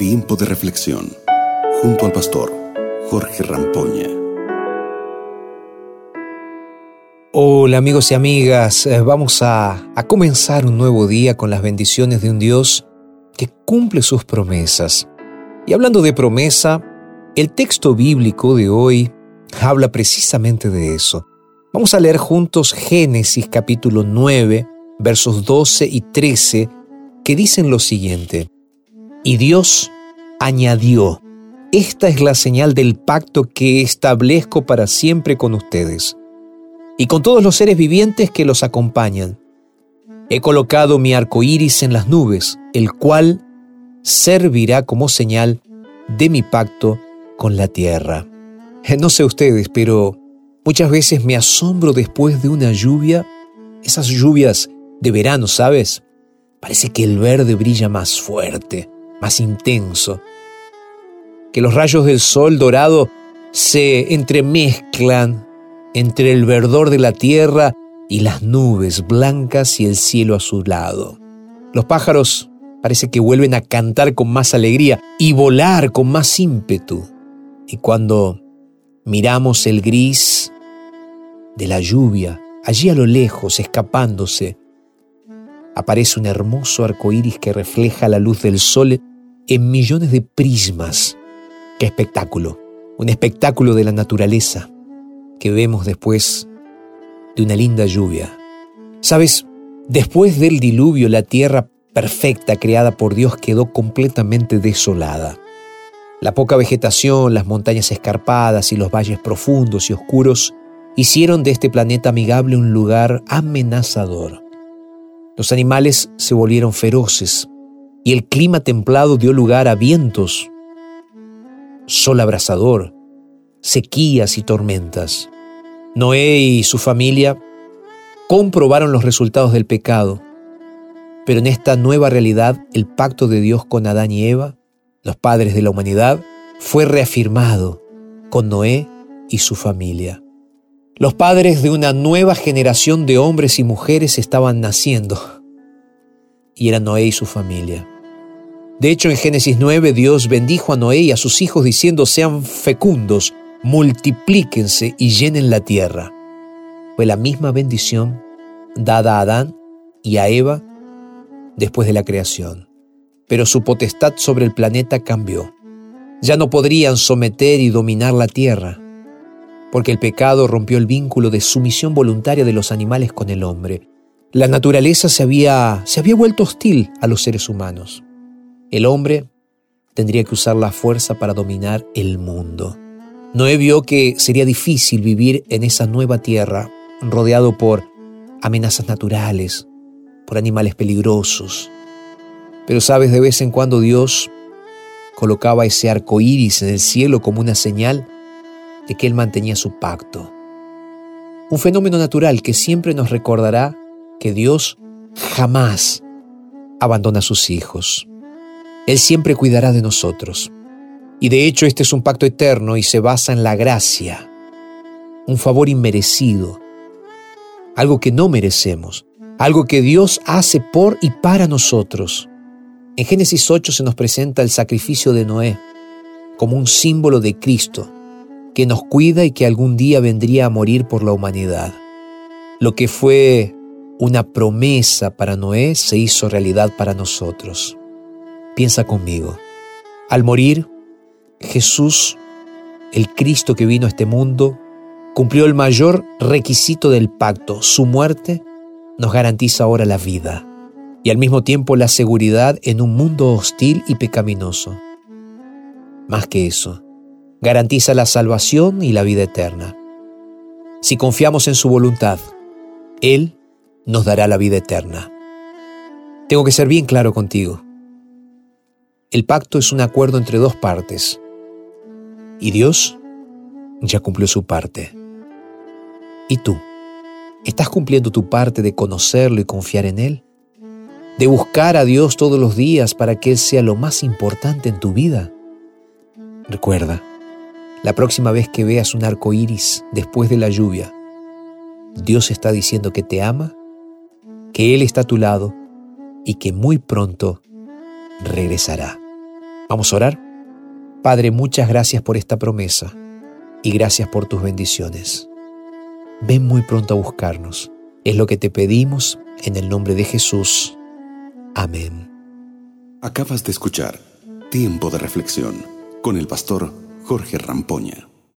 Tiempo de reflexión junto al pastor Jorge Rampoña. Hola amigos y amigas, Eh, vamos a, a comenzar un nuevo día con las bendiciones de un Dios que cumple sus promesas. Y hablando de promesa, el texto bíblico de hoy habla precisamente de eso. Vamos a leer juntos Génesis capítulo 9, versos 12 y 13, que dicen lo siguiente. Y Dios añadió, esta es la señal del pacto que establezco para siempre con ustedes y con todos los seres vivientes que los acompañan. He colocado mi arco iris en las nubes, el cual servirá como señal de mi pacto con la tierra. No sé ustedes, pero muchas veces me asombro después de una lluvia, esas lluvias de verano, ¿sabes? Parece que el verde brilla más fuerte, más intenso, que los rayos del sol dorado se entremezclan entre el verdor de la tierra y las nubes blancas y el cielo azulado. Los pájaros parece que vuelven a cantar con más alegría y volar con más ímpetu. Y cuando miramos el gris de la lluvia, allí a lo lejos, escapándose, aparece un hermoso arco iris que refleja la luz del sol en millones de prismas. ¡Qué espectáculo! Un espectáculo de la naturaleza que vemos después de una linda lluvia. Sabes, después del diluvio la tierra perfecta creada por Dios quedó completamente desolada. La poca vegetación, las montañas escarpadas y los valles profundos y oscuros hicieron de este planeta amigable un lugar amenazador. Los animales se volvieron feroces y el clima templado dio lugar a vientos, sol abrasador, sequías y tormentas. Noé y su familia comprobaron los resultados del pecado, pero en esta nueva realidad el pacto de Dios con Adán y Eva, los padres de la humanidad, fue reafirmado con Noé y su familia. Los padres de una nueva generación de hombres y mujeres estaban naciendo, y eran Noé y su familia. De hecho, en Génesis 9 Dios bendijo a Noé y a sus hijos diciendo, sean fecundos, multiplíquense y llenen la tierra. Fue la misma bendición dada a Adán y a Eva después de la creación. Pero su potestad sobre el planeta cambió. Ya no podrían someter y dominar la tierra, porque el pecado rompió el vínculo de sumisión voluntaria de los animales con el hombre. La naturaleza se había, se había vuelto hostil a los seres humanos. El hombre tendría que usar la fuerza para dominar el mundo. Noé vio que sería difícil vivir en esa nueva tierra, rodeado por amenazas naturales, por animales peligrosos. Pero sabes, de vez en cuando Dios colocaba ese arco iris en el cielo como una señal de que Él mantenía su pacto. Un fenómeno natural que siempre nos recordará que Dios jamás abandona a sus hijos. Él siempre cuidará de nosotros. Y de hecho este es un pacto eterno y se basa en la gracia, un favor inmerecido, algo que no merecemos, algo que Dios hace por y para nosotros. En Génesis 8 se nos presenta el sacrificio de Noé como un símbolo de Cristo, que nos cuida y que algún día vendría a morir por la humanidad. Lo que fue una promesa para Noé se hizo realidad para nosotros. Piensa conmigo. Al morir, Jesús, el Cristo que vino a este mundo, cumplió el mayor requisito del pacto. Su muerte nos garantiza ahora la vida y al mismo tiempo la seguridad en un mundo hostil y pecaminoso. Más que eso, garantiza la salvación y la vida eterna. Si confiamos en su voluntad, Él nos dará la vida eterna. Tengo que ser bien claro contigo. El pacto es un acuerdo entre dos partes y Dios ya cumplió su parte. ¿Y tú? ¿Estás cumpliendo tu parte de conocerlo y confiar en Él? ¿De buscar a Dios todos los días para que Él sea lo más importante en tu vida? Recuerda, la próxima vez que veas un arco iris después de la lluvia, Dios está diciendo que te ama, que Él está a tu lado y que muy pronto regresará. Vamos a orar. Padre, muchas gracias por esta promesa y gracias por tus bendiciones. Ven muy pronto a buscarnos. Es lo que te pedimos en el nombre de Jesús. Amén. Acabas de escuchar Tiempo de Reflexión con el pastor Jorge Rampoña.